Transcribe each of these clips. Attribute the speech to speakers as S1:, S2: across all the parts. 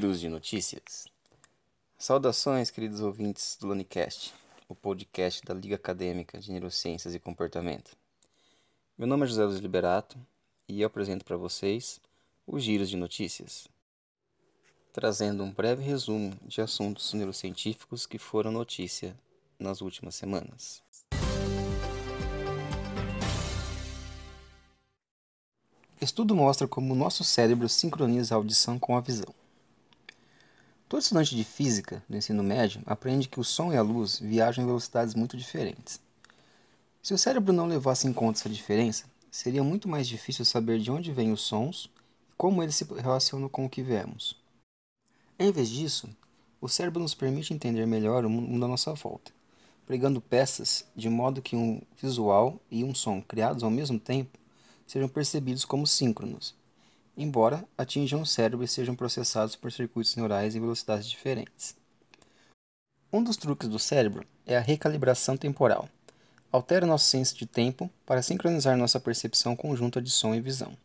S1: Giros de notícias. Saudações, queridos ouvintes do Lanicast, o podcast da Liga Acadêmica de Neurociências e Comportamento. Meu nome é José Luiz Liberato e eu apresento para vocês os Giros de Notícias, trazendo um breve resumo de assuntos neurocientíficos que foram notícia nas últimas semanas. Estudo mostra como o nosso cérebro sincroniza a audição com a visão. Todo estudante de física do ensino médio aprende que o som e a luz viajam em velocidades muito diferentes. Se o cérebro não levasse em conta essa diferença, seria muito mais difícil saber de onde vêm os sons e como eles se relacionam com o que vemos. Em vez disso, o cérebro nos permite entender melhor o mundo à nossa volta, pregando peças de modo que um visual e um som criados ao mesmo tempo sejam percebidos como síncronos, embora atinjam o cérebro e sejam processados por circuitos neurais em velocidades diferentes. Um dos truques do cérebro é a recalibração temporal. Altera nosso senso de tempo para sincronizar nossa percepção conjunta de som e visão.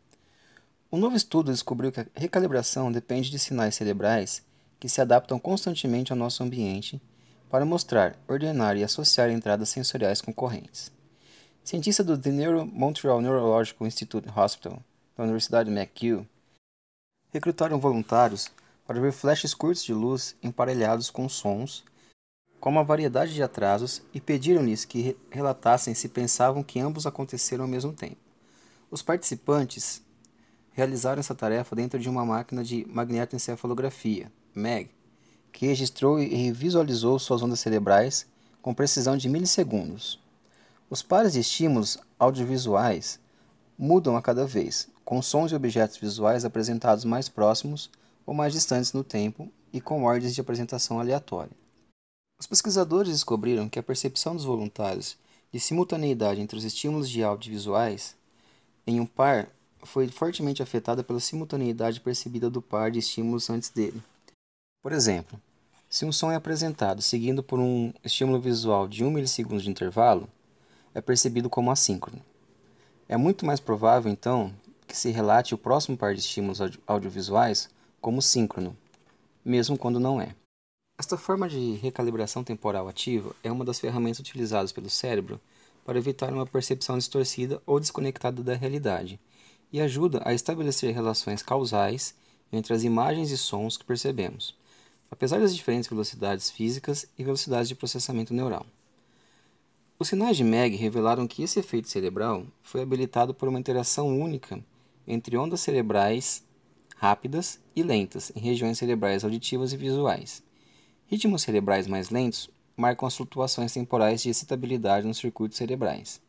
S1: Um novo estudo descobriu que a recalibração depende de sinais cerebrais que se adaptam constantemente ao nosso ambiente para mostrar, ordenar e associar entradas sensoriais concorrentes. Cientista do The Neuro Montreal Neurological Institute Hospital, da Universidade McGill, recrutaram voluntários para ver flashes curtos de luz emparelhados com sons, com uma variedade de atrasos, e pediram-lhes que relatassem se pensavam que ambos aconteceram ao mesmo tempo. Os participantes realizaram essa tarefa dentro de uma máquina de magnetoencefalografia, MAG, que registrou e visualizou suas ondas cerebrais com precisão de milissegundos. Os pares de estímulos audiovisuais mudam a cada vez, com sons e objetos visuais apresentados mais próximos ou mais distantes no tempo e com ordens de apresentação aleatória. Os pesquisadores descobriram que a percepção dos voluntários de simultaneidade entre os estímulos de audiovisuais em um par foi fortemente afetada pela simultaneidade percebida do par de estímulos antes dele. Por exemplo, se um som é apresentado seguindo por um estímulo visual de 1 milissegundo de intervalo, é percebido como assíncrono. É muito mais provável, então, que se relate o próximo par de estímulos audiovisuais como síncrono, mesmo quando não é. Esta forma de recalibração temporal ativa é uma das ferramentas utilizadas pelo cérebro para evitar uma percepção distorcida ou desconectada da realidade e ajuda a estabelecer relações causais entre as imagens e sons que percebemos, apesar das diferentes velocidades físicas e velocidades de processamento neural. Os sinais de MEG revelaram que esse efeito cerebral foi habilitado por uma interação única entre ondas cerebrais rápidas e lentas em regiões cerebrais auditivas e visuais. Ritmos cerebrais mais lentos marcam as flutuações temporais de excitabilidade nos circuitos cerebrais.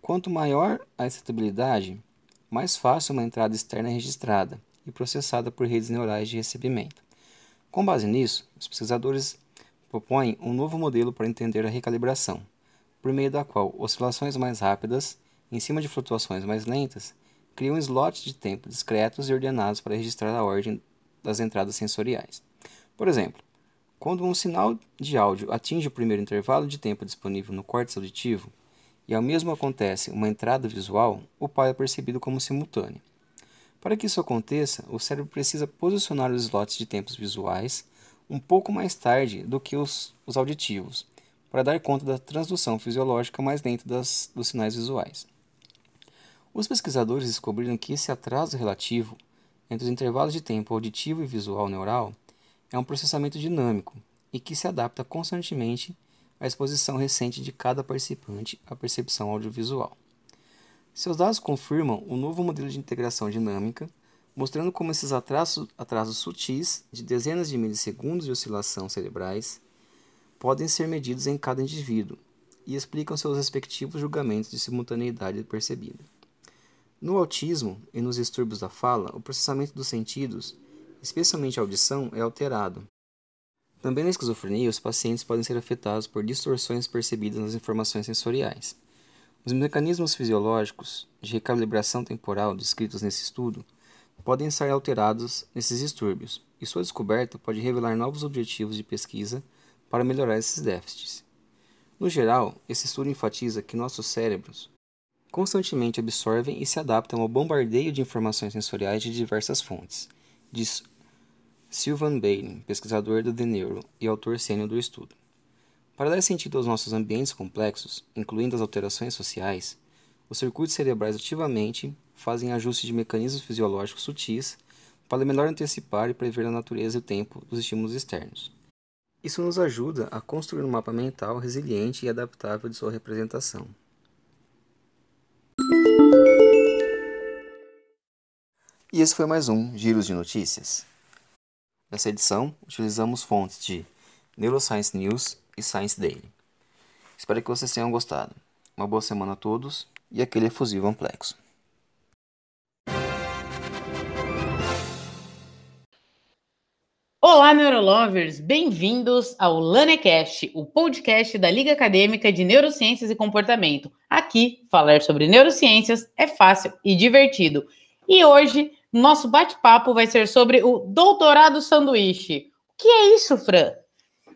S1: Quanto maior a excitabilidade, mais fácil uma entrada externa é registrada e processada por redes neurais de recebimento. Com base nisso, os pesquisadores propõem um novo modelo para entender a recalibração por meio da qual oscilações mais rápidas, em cima de flutuações mais lentas, criam slots de tempo discretos e ordenados para registrar a ordem das entradas sensoriais. Por exemplo, quando um sinal de áudio atinge o primeiro intervalo de tempo disponível no córtex auditivo, e ao mesmo acontece uma entrada visual, o par é percebido como simultâneo. Para que isso aconteça, o cérebro precisa posicionar os slots de tempos visuais um pouco mais tarde do que os, os auditivos, para dar conta da transdução fisiológica mais lenta das, dos sinais visuais. Os pesquisadores descobriram que esse atraso relativo entre os intervalos de tempo auditivo e visual neural é um processamento dinâmico e que se adapta constantemente à exposição recente de cada participante à percepção audiovisual. Seus dados confirmam um novo modelo de integração dinâmica, mostrando como esses atrasos, atrasos sutis de dezenas de milissegundos de oscilação cerebrais podem ser medidos em cada indivíduo e explicam seus respectivos julgamentos de simultaneidade percebida. No autismo e nos distúrbios da fala, o processamento dos sentidos, especialmente a audição, é alterado. Também na esquizofrenia, os pacientes podem ser afetados por distorções percebidas nas informações sensoriais. Os mecanismos fisiológicos de recalibração temporal descritos nesse estudo podem ser alterados nesses distúrbios, e sua descoberta pode revelar novos objetivos de pesquisa para melhorar esses déficits. No geral, esse estudo enfatiza que nossos cérebros constantemente absorvem e se adaptam ao bombardeio de informações sensoriais de diversas fontes, diz Sylvan Bailey, pesquisador do The Neuro e autor sênior do estudo. Para dar sentido aos nossos ambientes complexos, incluindo as alterações sociais, os circuitos cerebrais ativamente fazem ajustes de mecanismos fisiológicos sutis para melhor antecipar e prever a natureza e o tempo dos estímulos externos. Isso nos ajuda a construir um mapa mental resiliente e adaptável de sua representação. E esse foi mais um Giros de Notícias. Nessa edição, utilizamos fontes de Neuroscience News e Science Daily. Espero que vocês tenham gostado. Uma boa semana a todos e aquele efusivo amplexo.
S2: Olá, Neurolovers! Bem-vindos ao LaneCast, o podcast da Liga Acadêmica de Neurociências e Comportamento. Aqui, falar sobre neurociências é fácil e divertido. E hoje nosso bate-papo vai ser sobre o doutorado sanduíche. O que é isso, Fran?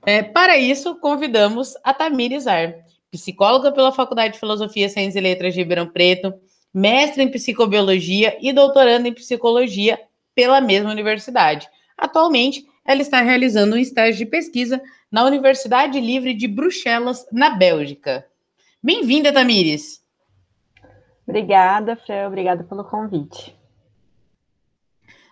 S2: É, para isso, convidamos a Tamires Ar, psicóloga pela Faculdade de Filosofia, Ciências e Letras de Ribeirão Preto, mestre em psicobiologia e doutoranda em psicologia pela mesma universidade. Atualmente, ela está realizando um estágio de pesquisa na Universidade Livre de Bruxelas, na Bélgica. Bem-vinda, Tamires!
S3: Obrigada, Fran, obrigada pelo convite.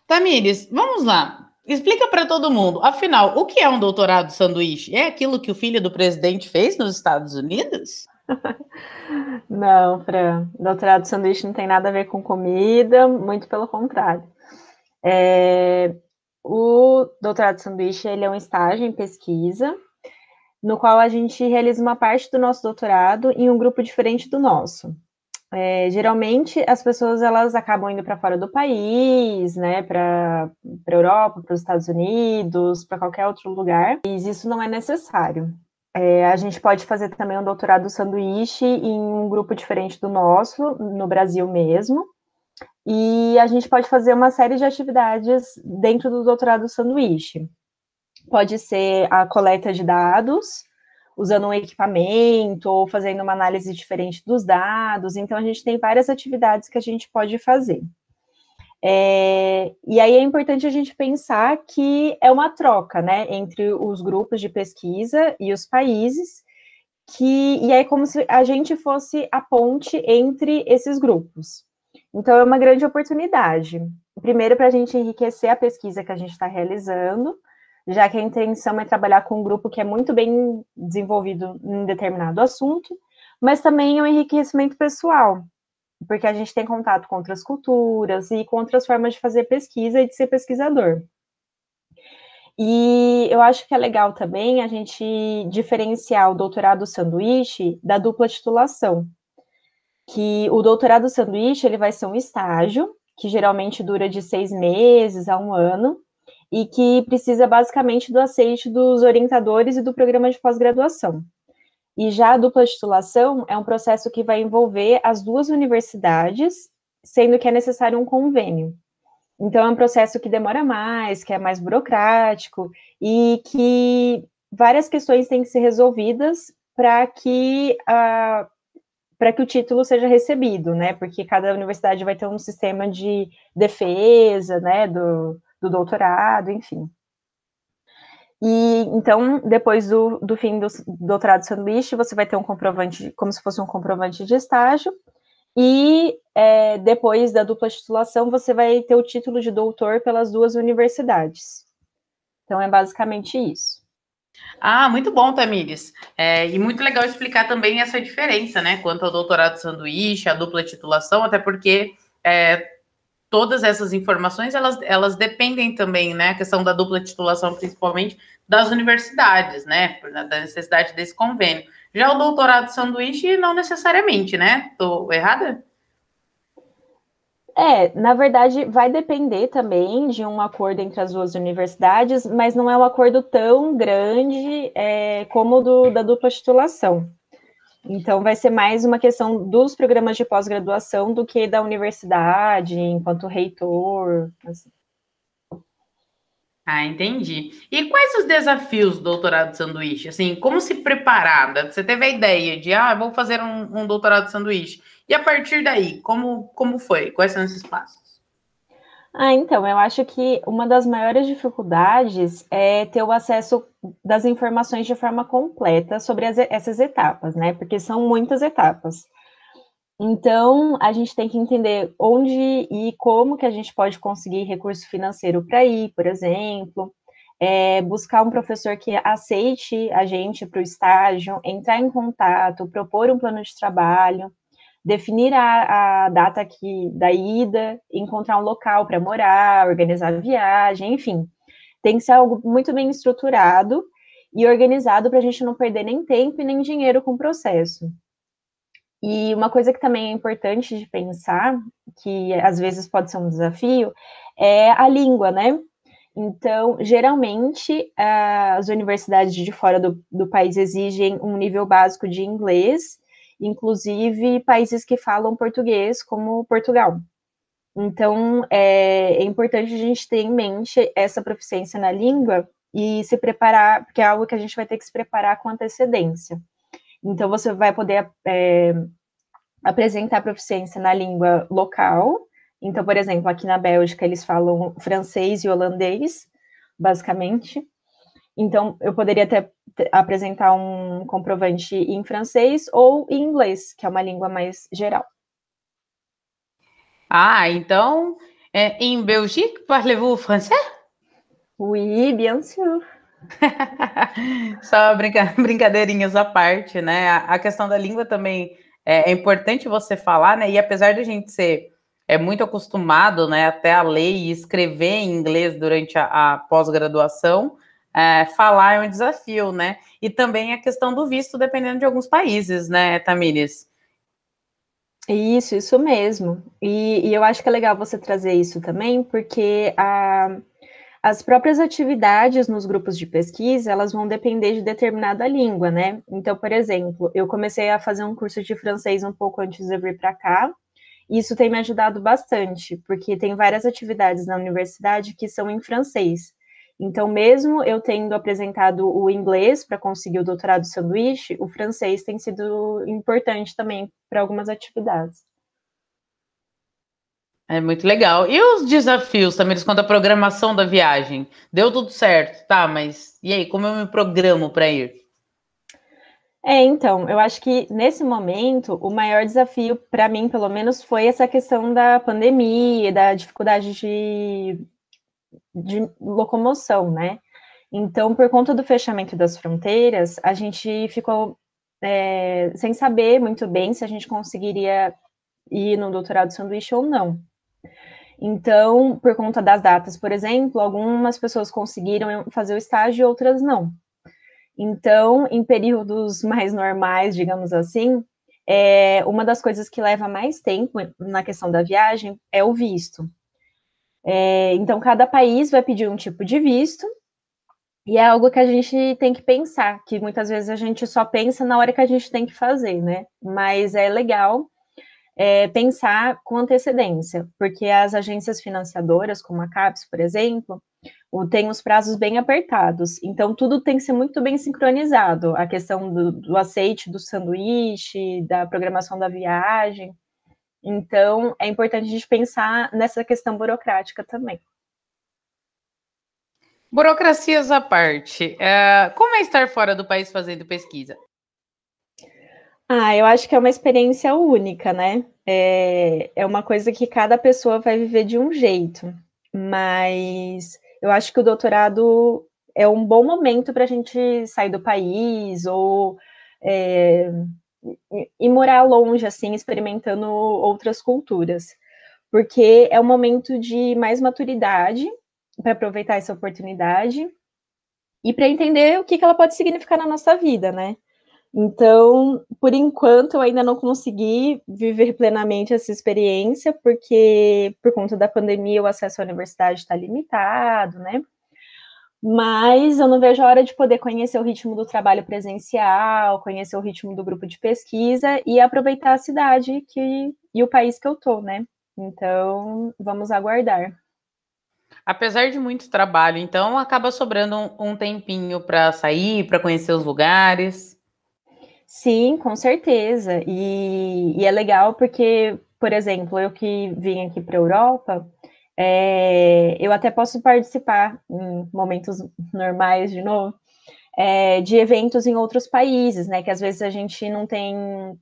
S2: Tamires, vamos lá. Explica para todo mundo, afinal, o que é um doutorado sanduíche? É aquilo que o filho do presidente fez nos Estados Unidos?
S3: Não, Fran. Doutorado sanduíche não tem nada a ver com comida, muito pelo contrário. É, o doutorado sanduíche ele é um estágio em pesquisa, no qual a gente realiza uma parte do nosso doutorado em um grupo diferente do nosso. É, geralmente as pessoas elas acabam indo para fora do país, né, para a Europa, para os Estados Unidos, para qualquer outro lugar, mas isso não é necessário. É, a gente pode fazer também um doutorado sanduíche em um grupo diferente do nosso, no Brasil mesmo, e a gente pode fazer uma série de atividades dentro do doutorado sanduíche. Pode ser a coleta de dados, usando um equipamento ou fazendo uma análise diferente dos dados. Então, a gente tem várias atividades que a gente pode fazer. É, e aí é importante a gente pensar que é uma troca, né, entre os grupos de pesquisa e os países, que, e é como se a gente fosse a ponte entre esses grupos. Então, é uma grande oportunidade. Primeiro, para a gente enriquecer a pesquisa que a gente está realizando, já que a intenção é trabalhar com um grupo que é muito bem desenvolvido em determinado assunto, mas também é um enriquecimento pessoal, porque a gente tem contato com outras culturas e com outras formas de fazer pesquisa e de ser pesquisador. E eu acho que é legal também a gente diferenciar o doutorado sanduíche da dupla titulação, que o doutorado sanduíche ele vai ser um estágio que geralmente dura de seis meses a um ano, e que precisa basicamente do aceite dos orientadores e do programa de pós-graduação. E já a dupla titulação é um processo que vai envolver as duas universidades, sendo que é necessário um convênio. Então, é um processo que demora mais, que é mais burocrático e que várias questões têm que ser resolvidas para que a para que o título seja recebido, né? Porque cada universidade vai ter um sistema de defesa, né, do, do doutorado, enfim. E então, depois do, do fim do doutorado sanduíche, você vai ter um comprovante, como se fosse um comprovante de estágio, e é, depois da dupla titulação, você vai ter o título de doutor pelas duas universidades. Então, é basicamente isso.
S2: Ah, muito bom, Tamires. É, e muito legal explicar também essa diferença, né, quanto ao doutorado sanduíche, a dupla titulação, até porque é, todas essas informações, elas, elas dependem também, né, a questão da dupla titulação, principalmente, das universidades, né, da necessidade desse convênio. Já o doutorado sanduíche, não necessariamente, né? Tô errada?
S3: É, na verdade, vai depender também de um acordo entre as duas universidades, mas não é um acordo tão grande é, como o do, da dupla titulação. Então, vai ser mais uma questão dos programas de pós-graduação do que da universidade, enquanto reitor. Assim.
S2: Ah, entendi. E quais os desafios do doutorado de sanduíche? Assim, como se preparar? Você teve a ideia de, ah, vou fazer um, um doutorado de sanduíche. E a partir daí, como, como foi? Quais são esses passos?
S3: Ah, então, eu acho que uma das maiores dificuldades é ter o acesso das informações de forma completa sobre as, essas etapas, né? Porque são muitas etapas. Então, a gente tem que entender onde e como que a gente pode conseguir recurso financeiro para ir, por exemplo, é, buscar um professor que aceite a gente para o estágio, entrar em contato, propor um plano de trabalho, definir a, a data que, da ida, encontrar um local para morar, organizar a viagem, enfim. Tem que ser algo muito bem estruturado e organizado para a gente não perder nem tempo e nem dinheiro com o processo. E uma coisa que também é importante de pensar, que às vezes pode ser um desafio, é a língua, né? Então, geralmente, as universidades de fora do, do país exigem um nível básico de inglês, inclusive países que falam português, como Portugal. Então, é, é, importante a gente ter em mente essa proficiência na língua e se preparar, porque é algo que a gente vai ter que se preparar com antecedência. Então, você vai poder é, apresentar proficiência na língua local. Então, por exemplo, aqui na Bélgica, eles falam francês e holandês, basicamente. Então, eu poderia até apresentar um comprovante em francês ou em inglês, que é uma língua mais geral.
S2: Ah, então, é, em Belgique, parlez-vous français?
S3: Oui, bien sûr.
S2: Só brinca brincadeirinhas à parte, né? A, questão da língua também é, é, importante você falar, né? E apesar de a gente ser é muito acostumado, né, até a ler e escrever em inglês durante a, a pós-graduação, é, falar é um desafio, né? E também a questão do visto, dependendo de alguns países, né, Tamires?
S3: Isso, isso mesmo. E, e, eu acho que é legal você trazer isso também, porque a, as próprias atividades nos grupos de pesquisa, elas vão depender de determinada língua, né? Então, por exemplo, eu comecei a fazer um curso de francês um pouco antes de vir para cá, e isso tem me ajudado bastante, porque tem várias atividades na universidade que são em francês. Então, mesmo eu tendo apresentado o inglês para conseguir o doutorado sanduíche, o francês tem sido importante também para algumas atividades.
S2: É muito legal. E os desafios também, quanto à programação da viagem? Deu tudo certo, tá? Mas e aí, como eu me programo para ir?
S3: É, então, eu acho que nesse momento o maior desafio para mim, pelo menos, foi essa questão da pandemia, da dificuldade de de locomoção, né? Então, por conta do fechamento das fronteiras, a gente ficou é, sem saber muito bem se a gente conseguiria ir no doutorado sanduíche ou não. Então, por conta das datas, por exemplo, algumas pessoas conseguiram fazer o estágio, outras não. Então, em períodos mais normais, digamos assim, é, uma das coisas que leva mais tempo na questão da viagem é o visto. É, então, cada país vai pedir um tipo de visto, e é algo que a gente tem que pensar, que muitas vezes a gente só pensa na hora que a gente tem que fazer, né? Mas é legal é, pensar com antecedência, porque as agências financiadoras, como a CAPES, por exemplo, têm os prazos bem apertados, então tudo tem que ser muito bem sincronizado, a questão do, do aceite do sanduíche, da programação da viagem, então, é importante a gente pensar nessa questão burocrática também.
S2: Burocracias à parte, é, como é estar fora do país fazendo pesquisa?
S3: Ah, eu acho que é uma experiência única, né? É, é uma coisa que cada pessoa vai viver de um jeito, mas eu acho que o doutorado é um bom momento para a gente sair do país ou é, e morar longe, assim, experimentando outras culturas, porque é um momento de mais maturidade para aproveitar essa oportunidade e para entender o que, que ela pode significar na nossa vida, né? Então, por enquanto, eu ainda não consegui viver plenamente essa experiência, porque por conta da pandemia o acesso à universidade está limitado, né? Mas eu não vejo a hora de poder conhecer o ritmo do trabalho presencial, conhecer o ritmo do grupo de pesquisa e aproveitar a cidade que, e o país que eu tô, né? Então, vamos aguardar.
S2: Apesar de muito trabalho, então acaba sobrando um, um tempinho para sair, para conhecer os lugares.
S3: Sim, com certeza. E, e, é legal porque, por exemplo, eu que vim aqui para a Europa, É, eu até posso participar em momentos normais de novo, é, de eventos em outros países, né? Que às vezes a gente não tem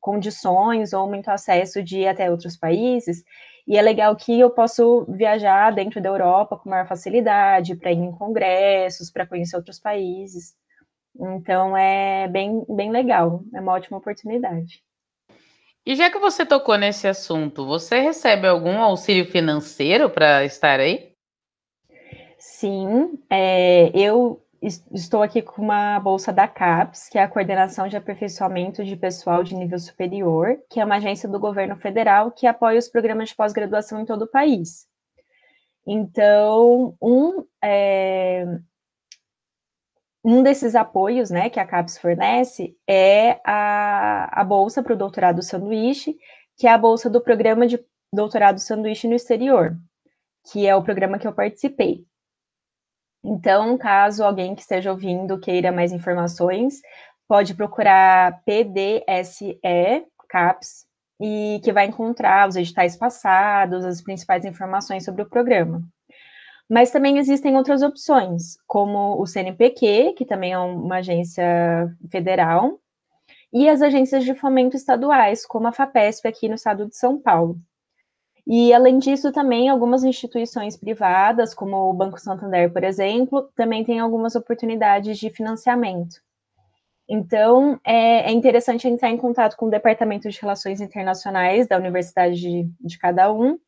S3: condições ou muito acesso de ir até outros países. E é legal que eu posso viajar dentro da Europa com maior facilidade, para ir em congressos, para conhecer outros países. Então é bem, bem legal, é uma ótima oportunidade.
S2: E já que você tocou nesse assunto, você recebe algum auxílio financeiro para estar aí?
S3: Sim, é, eu estou aqui com uma bolsa da CAPES, que é a Coordenação de Aperfeiçoamento de Pessoal de Nível Superior, que é uma agência do governo federal que apoia os programas de pós-graduação em todo o país. Então, um, é, um desses apoios né, que a CAPES fornece é a, a bolsa para o doutorado sanduíche, que é a bolsa do programa de doutorado sanduíche no exterior, que é o programa que eu participei. Então, caso alguém que esteja ouvindo queira mais informações, pode procurar PDSE CAPS e que vai encontrar os editais passados, as principais informações sobre o programa. Mas também existem outras opções, como o CNPq, que também é uma agência federal, e as agências de fomento estaduais, como a FAPESP aqui no estado de São Paulo. E, além disso, também algumas instituições privadas, como o Banco Santander, por exemplo, também têm algumas oportunidades de financiamento. Então, é, é interessante entrar em contato com o Departamento de Relações Internacionais da universidade de, de cada um,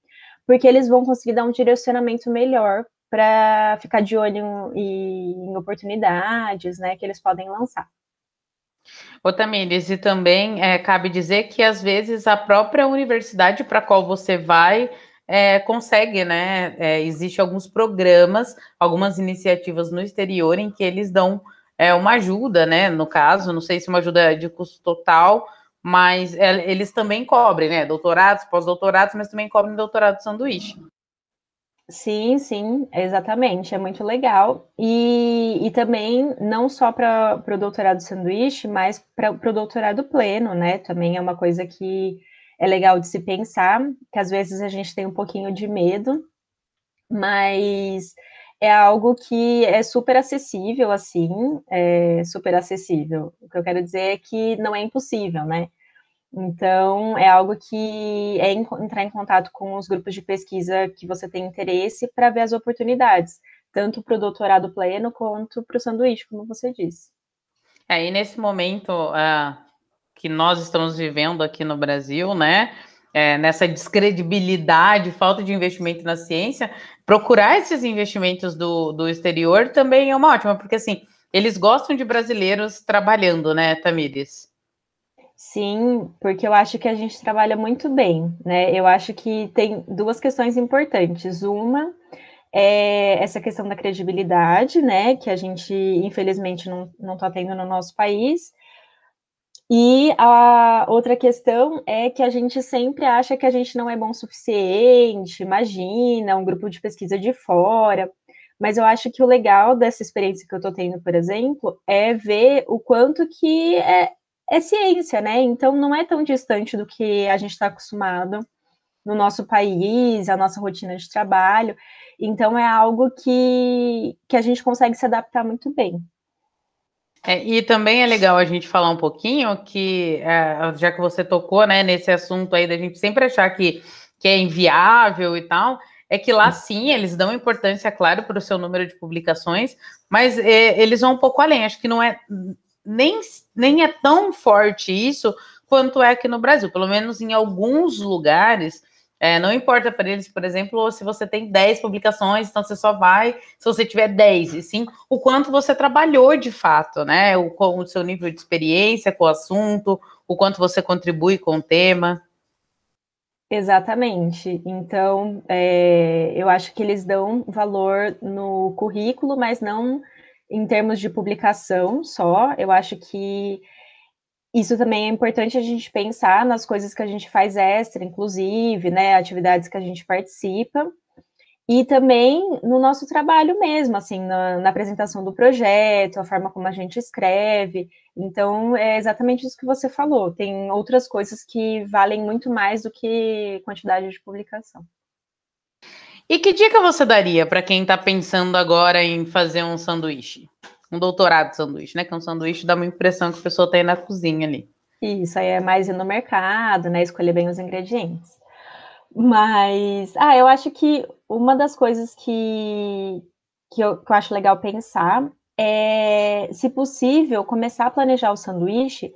S3: porque eles vão conseguir dar um direcionamento melhor para ficar de olho em, em oportunidades, né, que eles podem lançar.
S2: Ô, Tamires, e também é, cabe dizer que às vezes a própria universidade para qual você vai é, consegue, né? É, Existem alguns programas, algumas iniciativas no exterior em que eles dão é, uma ajuda, né? No caso, não sei se uma ajuda de custo total, mas é, eles também cobrem, né? Doutorados, pós-doutorados, mas também cobrem doutorado sanduíche.
S3: Sim, sim, exatamente, é muito legal. E, e também, não só para o doutorado sanduíche, mas para o doutorado pleno, né? Também é uma coisa que é legal de se pensar, que às vezes a gente tem um pouquinho de medo, mas é algo que é super acessível, assim, é super acessível. O que eu quero dizer é que não é impossível, né? Então, é algo que é entrar em contato com os grupos de pesquisa que você tem interesse para ver as oportunidades, tanto para o doutorado pleno quanto para o sanduíche, como você disse.
S2: É, e nesse momento uh, que nós estamos vivendo aqui no Brasil, né, é, nessa descredibilidade, falta de investimento na ciência, procurar esses investimentos do, do exterior também é uma ótima, porque assim, eles gostam de brasileiros trabalhando, né, Tamires?
S3: Sim, porque eu acho que a gente trabalha muito bem, né? Eu acho que tem duas questões importantes. Uma é essa questão da credibilidade, né? Que a gente, infelizmente, não está tendo no nosso país. E a outra questão é que a gente sempre acha que a gente não é bom o suficiente, imagina, um grupo de pesquisa de fora. Mas eu acho que o legal dessa experiência que eu estou tendo, por exemplo, é ver o quanto que é, é ciência, né? Então não é tão distante do que a gente está acostumado no nosso país, a nossa rotina de trabalho. Então é algo que, que a gente consegue se adaptar muito bem.
S2: É, e também é legal a gente falar um pouquinho que, é, já que você tocou né, nesse assunto aí da gente sempre achar que, que é inviável e tal, é que lá sim eles dão importância, claro, para o seu número de publicações, mas é, eles vão um pouco além. Acho que não é nem, nem é tão forte isso quanto é aqui no Brasil. Pelo menos em alguns lugares, é, não importa para eles, por exemplo, se você tem 10 publicações, então você só vai se você tiver 10, e sim o quanto você trabalhou de fato, né? O, o seu nível de experiência com o assunto, o quanto você contribui com o tema.
S3: Exatamente. Então, é, eu acho que eles dão valor no currículo, mas não em termos de publicação só, eu acho que isso também é importante a gente pensar nas coisas que a gente faz extra, inclusive, né, atividades que a gente participa, e também no nosso trabalho mesmo, assim, na, na, apresentação do projeto, a forma como a gente escreve. Então, é exatamente isso que você falou. Tem outras coisas que valem muito mais do que quantidade de publicação.
S2: E que dica você daria para quem está pensando agora em fazer um sanduíche? Um doutorado de sanduíche, né? Que um sanduíche dá uma impressão que a pessoa está aí na cozinha ali.
S3: Isso, aí é mais ir no mercado, né? Escolher bem os ingredientes. Mas, ah, eu acho que uma das coisas que, que, eu, que eu acho legal pensar é, se possível, começar a planejar o sanduíche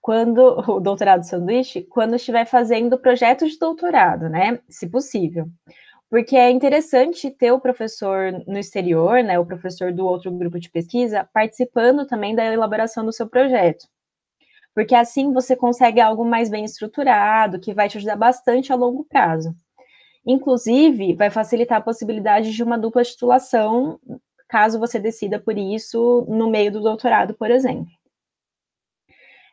S3: quando o doutorado sanduíche, quando estiver fazendo projeto de doutorado, né? Se possível. Porque é interessante ter o professor no exterior, né? O professor do outro grupo de pesquisa, participando também da elaboração do seu projeto. Porque assim você consegue algo mais bem estruturado, que vai te ajudar bastante a longo prazo. Inclusive, vai facilitar a possibilidade de uma dupla titulação, caso você decida por isso no meio do doutorado, por exemplo.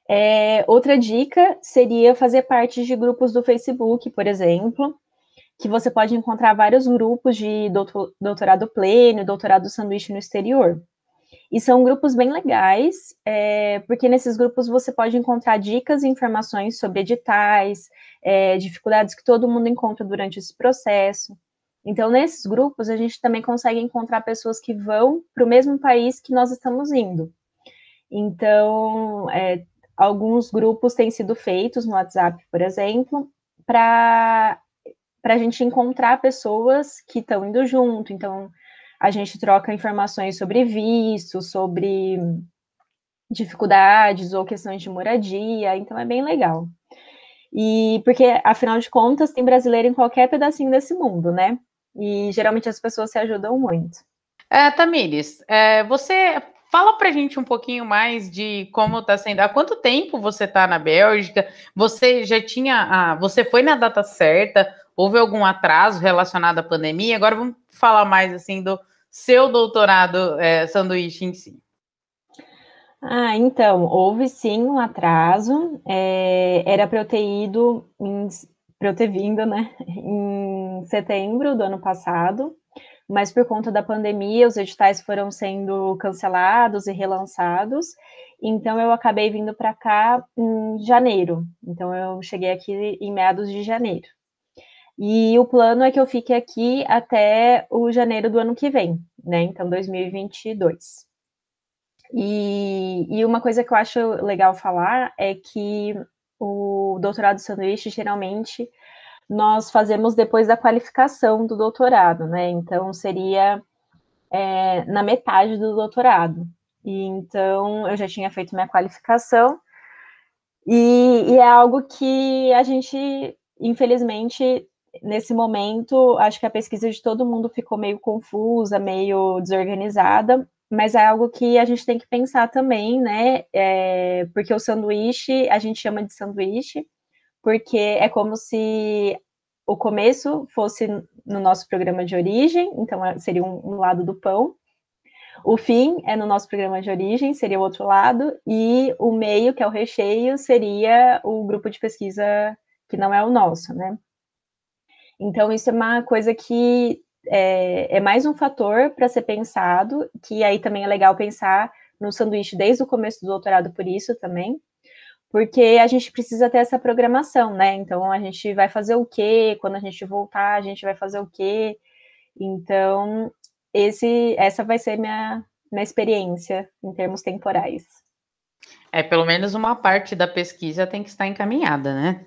S3: É, outra dica seria fazer parte de grupos do Facebook, por exemplo, que você pode encontrar vários grupos de doutorado pleno, doutorado sanduíche no exterior. E são grupos bem legais, é, porque nesses grupos você pode encontrar dicas e informações sobre editais, é, dificuldades que todo mundo encontra durante esse processo. Então, nesses grupos, a gente também consegue encontrar pessoas que vão para o mesmo país que nós estamos indo. Então, é, alguns grupos têm sido feitos no WhatsApp, por exemplo, para a gente encontrar pessoas que estão indo junto. Então, a gente troca informações sobre visto, sobre dificuldades ou questões de moradia, então é bem legal. E porque, afinal de contas, tem brasileiro em qualquer pedacinho desse mundo, né? E geralmente as pessoas se ajudam muito.
S2: É, Tamires, é, você Fala para a gente um pouquinho mais de como está sendo. Há quanto tempo você está na Bélgica? Você já tinha. Ah, você foi na data certa? Houve algum atraso relacionado à pandemia? Agora vamos falar mais assim do seu doutorado é, sanduíche em si.
S3: Ah, então, houve sim um atraso. É, era para eu ter ido, para eu ter vindo, né, em setembro do ano passado mas por conta da pandemia, os editais foram sendo cancelados e relançados, então eu acabei vindo para cá em janeiro. Então eu cheguei aqui em meados de janeiro. E o plano é que eu fique aqui até o janeiro do ano que vem, né? Então 2022. E, e uma coisa que eu acho legal falar é que o doutorado sanduíche geralmente nós fazemos depois da qualificação do doutorado, né? Então, seria é, na metade do doutorado. E então, eu já tinha feito minha qualificação, e, e é algo que a gente, infelizmente, nesse momento, acho que a pesquisa de todo mundo ficou meio confusa, meio desorganizada, mas é algo que a gente tem que pensar também, né? É, porque o sanduíche, a gente chama de sanduíche, porque é como se o começo fosse no nosso programa de origem, então é, seria um, um lado do pão. O fim é no nosso programa de origem, seria o outro lado, e o meio, que é o recheio, seria o grupo de pesquisa que não é o nosso, né? Então, isso é uma coisa que é, é mais um fator para ser pensado, que aí também é legal pensar no sanduíche desde o começo do doutorado por isso também, porque a gente precisa ter essa programação, né? Então a gente vai fazer o quê? Quando a gente voltar, a gente vai fazer o quê? Então, esse, essa vai ser minha, minha experiência em termos temporais.
S2: É, pelo menos uma parte da pesquisa tem que estar encaminhada, né?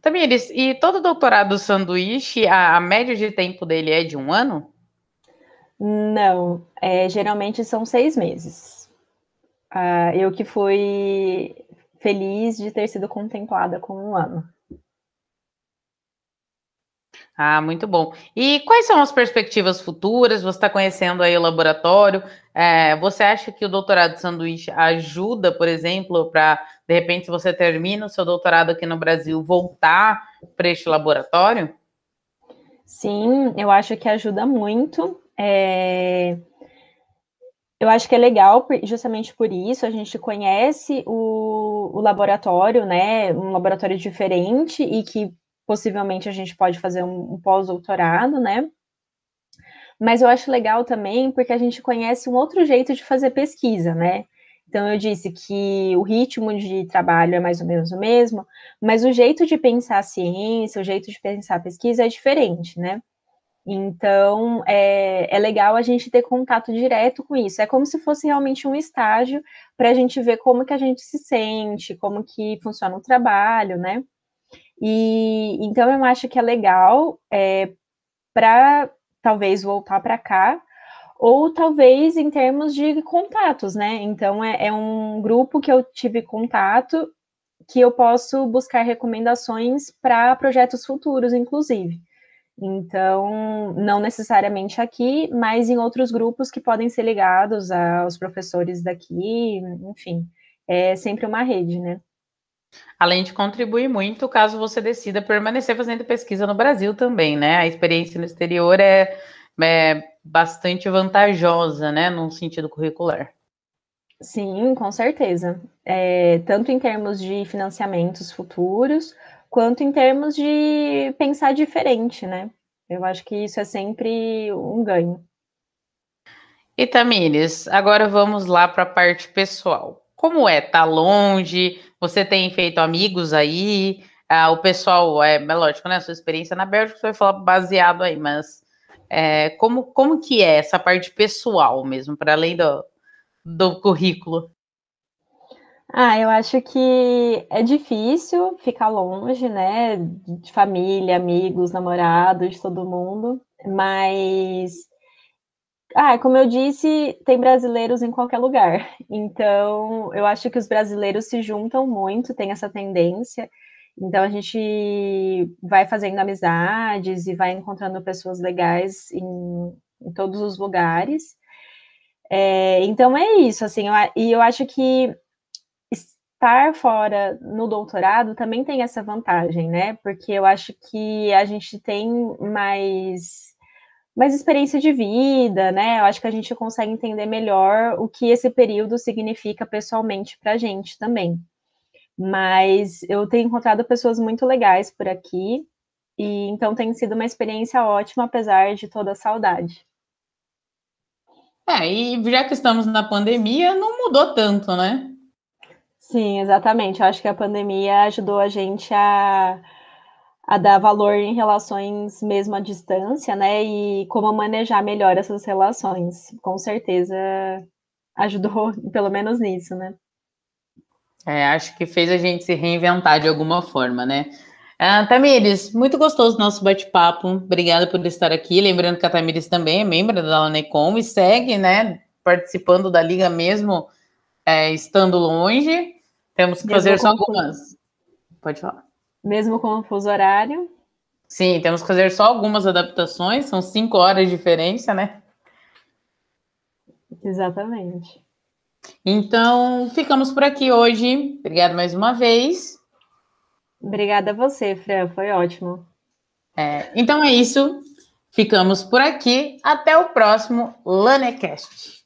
S2: Tamires, e todo doutorado sanduíche, a, a média de tempo dele é de um ano?
S3: Não, é, geralmente são seis meses. Uh, eu que fui feliz de ter sido contemplada com um ano.
S2: Ah, muito bom. E quais são as perspectivas futuras? Você está conhecendo aí o laboratório. É, você acha que o doutorado de sanduíche ajuda, por exemplo, para, de repente, se você termina o seu doutorado aqui no Brasil, voltar para este laboratório?
S3: Sim, eu acho que ajuda muito. É, eu acho que é legal justamente por isso, a gente conhece o, o laboratório, né? Um laboratório diferente e que possivelmente a gente pode fazer um, um pós-doutorado, né? Mas eu acho legal também porque a gente conhece um outro jeito de fazer pesquisa, né? Então, eu disse que o ritmo de trabalho é mais ou menos o mesmo, mas o jeito de pensar a ciência, o jeito de pensar a pesquisa é diferente, né? Então, é, é legal a gente ter contato direto com isso. É como se fosse realmente um estágio para a gente ver como que a gente se sente, como que funciona o trabalho, né? E então eu acho que é legal é, para talvez voltar para cá, ou talvez em termos de contatos, né? Então é, é um grupo que eu tive contato que eu posso buscar recomendações para projetos futuros, inclusive. Então, não necessariamente aqui, mas em outros grupos que podem ser ligados aos professores daqui, enfim, é sempre uma rede, né?
S2: Além de contribuir muito caso você decida permanecer fazendo pesquisa no Brasil também, né? A experiência no exterior é, é bastante vantajosa, né, num sentido curricular.
S3: Sim, com certeza. É, tanto em termos de financiamentos futuros, quanto em termos de pensar diferente, né? Eu acho que isso é sempre um ganho.
S2: E Tamires, agora vamos lá para a parte pessoal. Como é? Tá longe? Você tem feito amigos aí? Ah, o pessoal, é, é lógico, né? A sua experiência na Bélgica, você vai falar baseado aí, mas é, como, como que é essa parte pessoal mesmo, para além do, do currículo?
S3: Ah, eu acho que é difícil ficar longe, né, de família, amigos, namorados, todo mundo, mas, ah, como eu disse, tem brasileiros em qualquer lugar, então eu acho que os brasileiros se juntam muito, tem essa tendência, então a gente vai fazendo amizades e vai encontrando pessoas legais em, em todos os lugares. É, então é isso, assim, eu, e eu acho que estar fora no doutorado também tem essa vantagem, né? Porque eu acho que a gente tem mais mais experiência de vida, né? Eu acho que a gente consegue entender melhor o que esse período significa pessoalmente para a gente também. Mas eu tenho encontrado pessoas muito legais por aqui, e então tem sido uma experiência ótima, apesar de toda a saudade.
S2: É, e já que estamos na pandemia, não mudou tanto, né?
S3: Sim, exatamente. Eu acho que a pandemia ajudou a gente a, a dar valor em relações mesmo à distância, né? E como manejar melhor essas relações. Com certeza ajudou, pelo menos nisso, né?
S2: É, acho que fez a gente se reinventar de alguma forma, né? Ah, Tamires, muito gostoso o nosso bate-papo. Obrigada por estar aqui. Lembrando que a Tamires também é membro da Lanecom e segue, né? Participando da liga mesmo, é, estando longe. Temos que fazer só algumas. Pode falar.
S3: Mesmo com o fuso horário?
S2: Sim, temos que fazer só algumas adaptações, são cinco horas de diferença, né?
S3: Exatamente.
S2: Então, ficamos por aqui hoje. Obrigada mais uma vez.
S3: Obrigada a você, Fran, foi ótimo.
S2: É, então é isso. Ficamos por aqui. Até o próximo Lanecast.